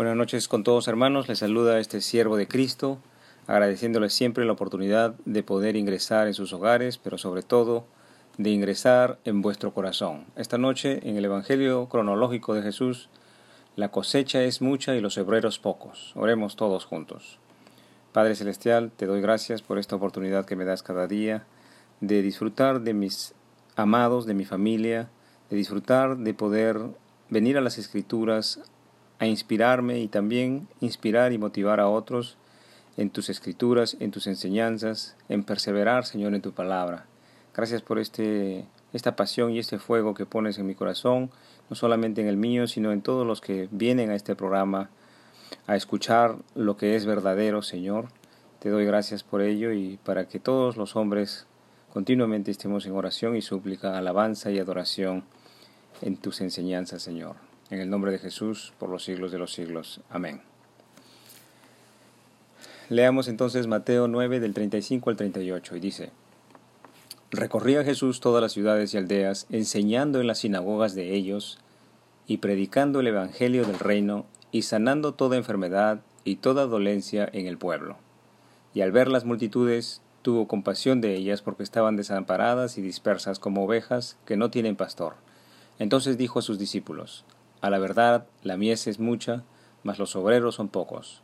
Buenas noches con todos hermanos, les saluda este siervo de Cristo, agradeciéndoles siempre la oportunidad de poder ingresar en sus hogares, pero sobre todo de ingresar en vuestro corazón. Esta noche en el Evangelio cronológico de Jesús, la cosecha es mucha y los obreros pocos. Oremos todos juntos. Padre Celestial, te doy gracias por esta oportunidad que me das cada día de disfrutar de mis amados, de mi familia, de disfrutar de poder venir a las Escrituras a inspirarme y también inspirar y motivar a otros en tus escrituras, en tus enseñanzas, en perseverar, Señor, en tu palabra. Gracias por este, esta pasión y este fuego que pones en mi corazón, no solamente en el mío, sino en todos los que vienen a este programa a escuchar lo que es verdadero, Señor. Te doy gracias por ello y para que todos los hombres continuamente estemos en oración y súplica, alabanza y adoración en tus enseñanzas, Señor. En el nombre de Jesús, por los siglos de los siglos. Amén. Leamos entonces Mateo 9 del 35 al 38 y dice, Recorría Jesús todas las ciudades y aldeas, enseñando en las sinagogas de ellos y predicando el Evangelio del reino y sanando toda enfermedad y toda dolencia en el pueblo. Y al ver las multitudes, tuvo compasión de ellas porque estaban desamparadas y dispersas como ovejas que no tienen pastor. Entonces dijo a sus discípulos, a la verdad, la mies es mucha, mas los obreros son pocos.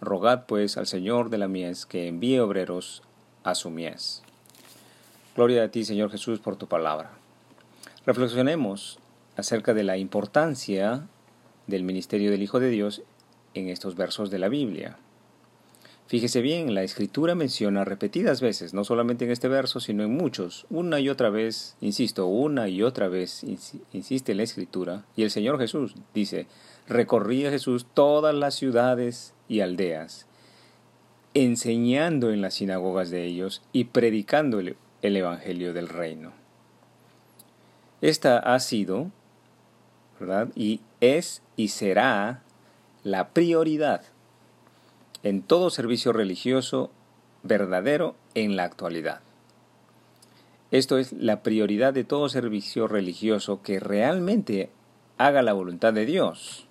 Rogad pues al Señor de la mies que envíe obreros a su mies. Gloria a ti, Señor Jesús, por tu palabra. Reflexionemos acerca de la importancia del ministerio del Hijo de Dios en estos versos de la Biblia. Fíjese bien, la escritura menciona repetidas veces, no solamente en este verso, sino en muchos, una y otra vez, insisto, una y otra vez, insiste la escritura, y el Señor Jesús dice, recorría Jesús todas las ciudades y aldeas, enseñando en las sinagogas de ellos y predicando el, el Evangelio del reino. Esta ha sido, ¿verdad? Y es y será la prioridad en todo servicio religioso verdadero en la actualidad. Esto es la prioridad de todo servicio religioso que realmente haga la voluntad de Dios.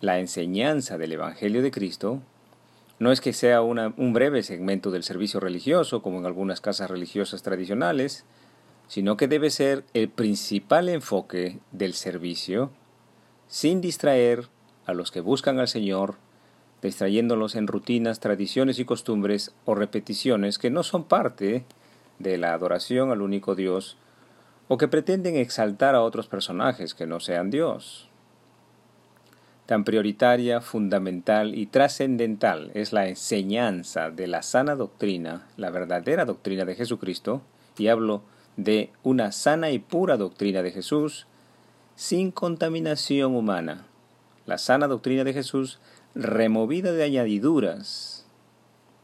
La enseñanza del Evangelio de Cristo no es que sea un breve segmento del servicio religioso, como en algunas casas religiosas tradicionales, sino que debe ser el principal enfoque del servicio, sin distraer a los que buscan al Señor distrayéndolos en rutinas, tradiciones y costumbres o repeticiones que no son parte de la adoración al único Dios o que pretenden exaltar a otros personajes que no sean Dios. Tan prioritaria, fundamental y trascendental es la enseñanza de la sana doctrina, la verdadera doctrina de Jesucristo, y hablo de una sana y pura doctrina de Jesús, sin contaminación humana. La sana doctrina de Jesús removida de añadiduras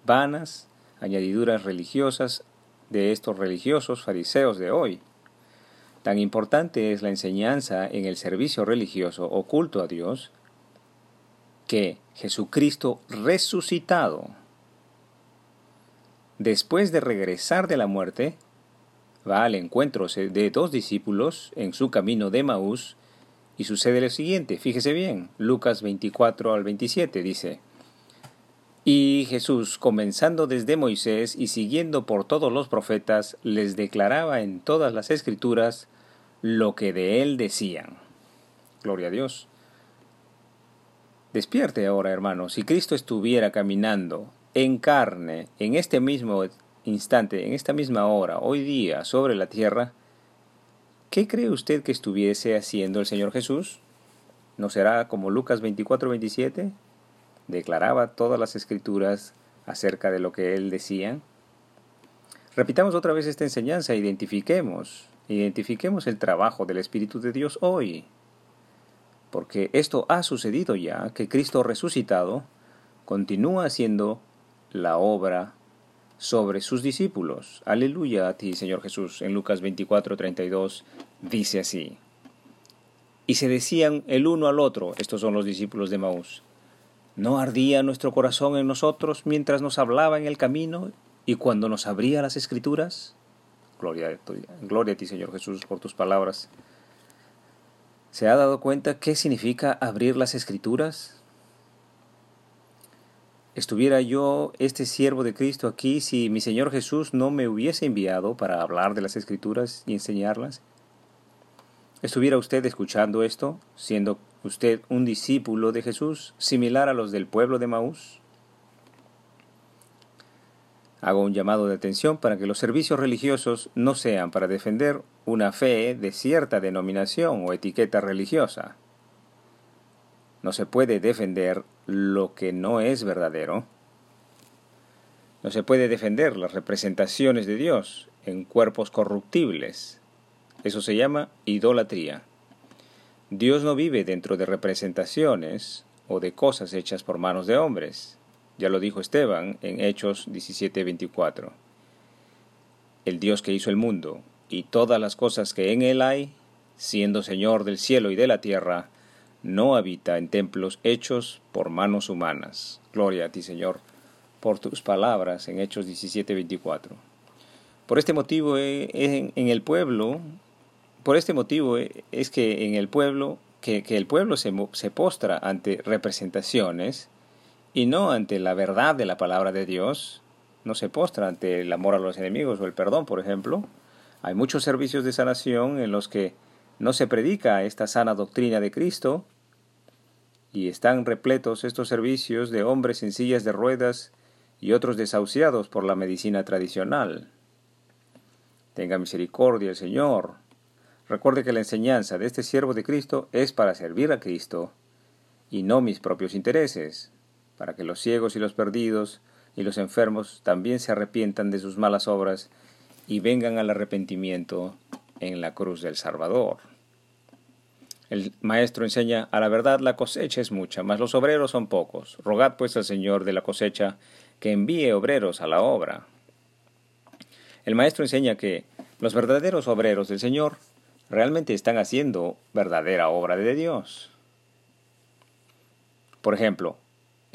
vanas, añadiduras religiosas de estos religiosos fariseos de hoy. Tan importante es la enseñanza en el servicio religioso oculto a Dios que Jesucristo resucitado, después de regresar de la muerte, va al encuentro de dos discípulos en su camino de Maús y sucede lo siguiente, fíjese bien, Lucas 24 al 27 dice, Y Jesús, comenzando desde Moisés y siguiendo por todos los profetas, les declaraba en todas las escrituras lo que de él decían. Gloria a Dios. Despierte ahora, hermano, si Cristo estuviera caminando en carne, en este mismo instante, en esta misma hora, hoy día, sobre la tierra, ¿Qué cree usted que estuviese haciendo el Señor Jesús? ¿No será como Lucas 24-27? Declaraba todas las escrituras acerca de lo que él decía. Repitamos otra vez esta enseñanza, identifiquemos, identifiquemos el trabajo del Espíritu de Dios hoy. Porque esto ha sucedido ya, que Cristo resucitado continúa haciendo la obra sobre sus discípulos. Aleluya a ti, Señor Jesús. En Lucas 24, 32 dice así. Y se decían el uno al otro, estos son los discípulos de Maús, ¿no ardía nuestro corazón en nosotros mientras nos hablaba en el camino y cuando nos abría las escrituras? Gloria a ti, gloria a ti Señor Jesús, por tus palabras. ¿Se ha dado cuenta qué significa abrir las escrituras? ¿Estuviera yo, este siervo de Cristo, aquí si mi Señor Jesús no me hubiese enviado para hablar de las escrituras y enseñarlas? ¿Estuviera usted escuchando esto, siendo usted un discípulo de Jesús, similar a los del pueblo de Maús? Hago un llamado de atención para que los servicios religiosos no sean para defender una fe de cierta denominación o etiqueta religiosa. No se puede defender lo que no es verdadero. No se puede defender las representaciones de Dios en cuerpos corruptibles. Eso se llama idolatría. Dios no vive dentro de representaciones o de cosas hechas por manos de hombres. Ya lo dijo Esteban en Hechos 17:24. El Dios que hizo el mundo y todas las cosas que en él hay, siendo Señor del cielo y de la tierra, no habita en templos hechos por manos humanas. Gloria a ti, Señor, por tus palabras en Hechos 17:24. Por este motivo eh, en, el pueblo, por este motivo eh, es que en el pueblo, que, el pueblo se, se postra ante representaciones, y no ante la verdad de la palabra de Dios, no se postra ante el amor a los enemigos o el perdón, por ejemplo. Hay muchos servicios de sanación en los que no se predica esta sana doctrina de Cristo y están repletos estos servicios de hombres en sillas de ruedas y otros desahuciados por la medicina tradicional. Tenga misericordia el Señor. Recuerde que la enseñanza de este siervo de Cristo es para servir a Cristo y no mis propios intereses para que los ciegos y los perdidos y los enfermos también se arrepientan de sus malas obras y vengan al arrepentimiento en la cruz del Salvador. El maestro enseña, a la verdad la cosecha es mucha, mas los obreros son pocos. Rogad pues al Señor de la cosecha que envíe obreros a la obra. El maestro enseña que los verdaderos obreros del Señor realmente están haciendo verdadera obra de Dios. Por ejemplo,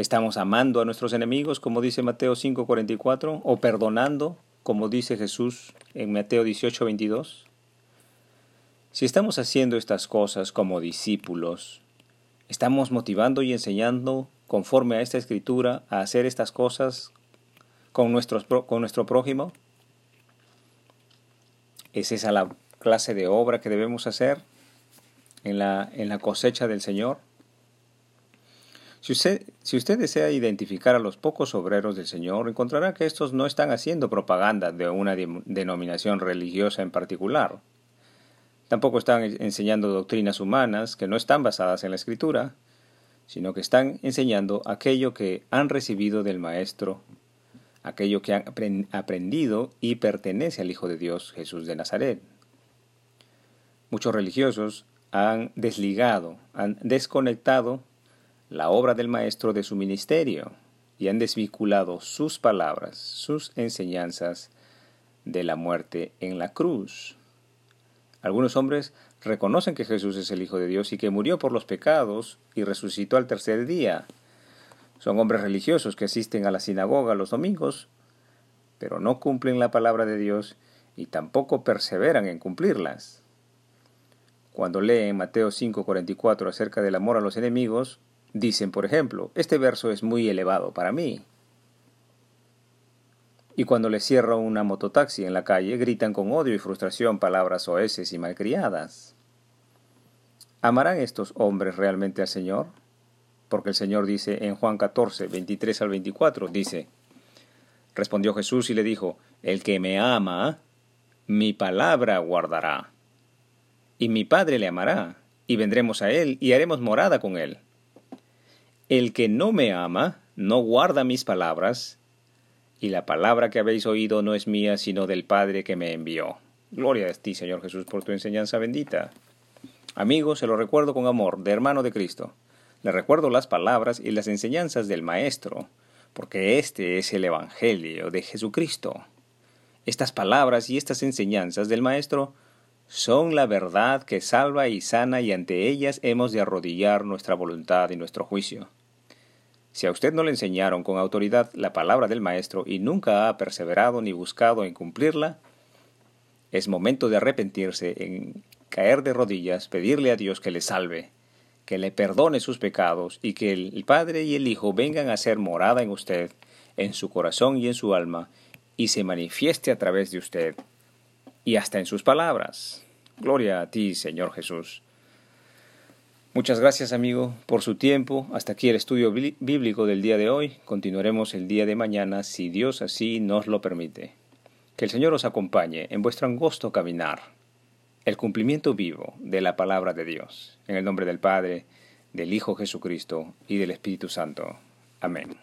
¿Estamos amando a nuestros enemigos, como dice Mateo 5:44, o perdonando, como dice Jesús en Mateo 18:22? Si estamos haciendo estas cosas como discípulos, ¿estamos motivando y enseñando conforme a esta escritura a hacer estas cosas con, con nuestro prójimo? ¿Es esa la clase de obra que debemos hacer en la, en la cosecha del Señor? Si usted, desea identificar a los pocos obreros del Señor, encontrará que estos no están haciendo propaganda de una denominación religiosa en particular. Tampoco están enseñando doctrinas humanas que no están basadas en la Escritura, sino que están enseñando aquello que han recibido del Maestro, aquello que han aprendido y pertenece al Hijo de Dios, Jesús de Nazaret. Muchos religiosos han desligado, han desconectado la obra del Maestro de su ministerio y han desvinculado sus palabras, sus enseñanzas de la muerte en la cruz. Algunos hombres reconocen que Jesús es el Hijo de Dios y que murió por los pecados y resucitó al tercer día. Son hombres religiosos que asisten a la sinagoga los domingos, pero no cumplen la palabra de Dios y tampoco perseveran en cumplirlas. Cuando leen Mateo 5:44 acerca del amor a los enemigos, Dicen, por ejemplo, este verso es muy elevado para mí. Y cuando les cierra una mototaxi en la calle, gritan con odio y frustración palabras oeces y malcriadas. ¿Amarán estos hombres realmente al Señor? Porque el Señor dice en Juan 14, 23 al 24, dice, Respondió Jesús y le dijo, El que me ama, mi palabra guardará. Y mi Padre le amará, y vendremos a él y haremos morada con él. El que no me ama, no guarda mis palabras, y la palabra que habéis oído no es mía, sino del Padre que me envió. Gloria a ti, Señor Jesús, por tu enseñanza bendita. Amigo, se lo recuerdo con amor, de hermano de Cristo. Le recuerdo las palabras y las enseñanzas del Maestro, porque este es el Evangelio de Jesucristo. Estas palabras y estas enseñanzas del Maestro son la verdad que salva y sana y ante ellas hemos de arrodillar nuestra voluntad y nuestro juicio. Si a usted no le enseñaron con autoridad la palabra del Maestro y nunca ha perseverado ni buscado en cumplirla, es momento de arrepentirse caer de rodillas, pedirle a Dios que le salve, que le perdone sus pecados y que el Padre y el Hijo vengan a ser morada en usted, en su corazón y en su alma, y se manifieste a través de usted y hasta en sus palabras. Gloria a ti, Señor Jesús. Muchas gracias, amigo, por su tiempo. Hasta aquí el estudio bíblico del día de hoy. Continuaremos el día de mañana, si Dios así nos lo permite. Que el Señor os acompañe en vuestro angosto caminar, el cumplimiento vivo de la palabra de Dios. En el nombre del Padre, del Hijo Jesucristo y del Espíritu Santo. Amén.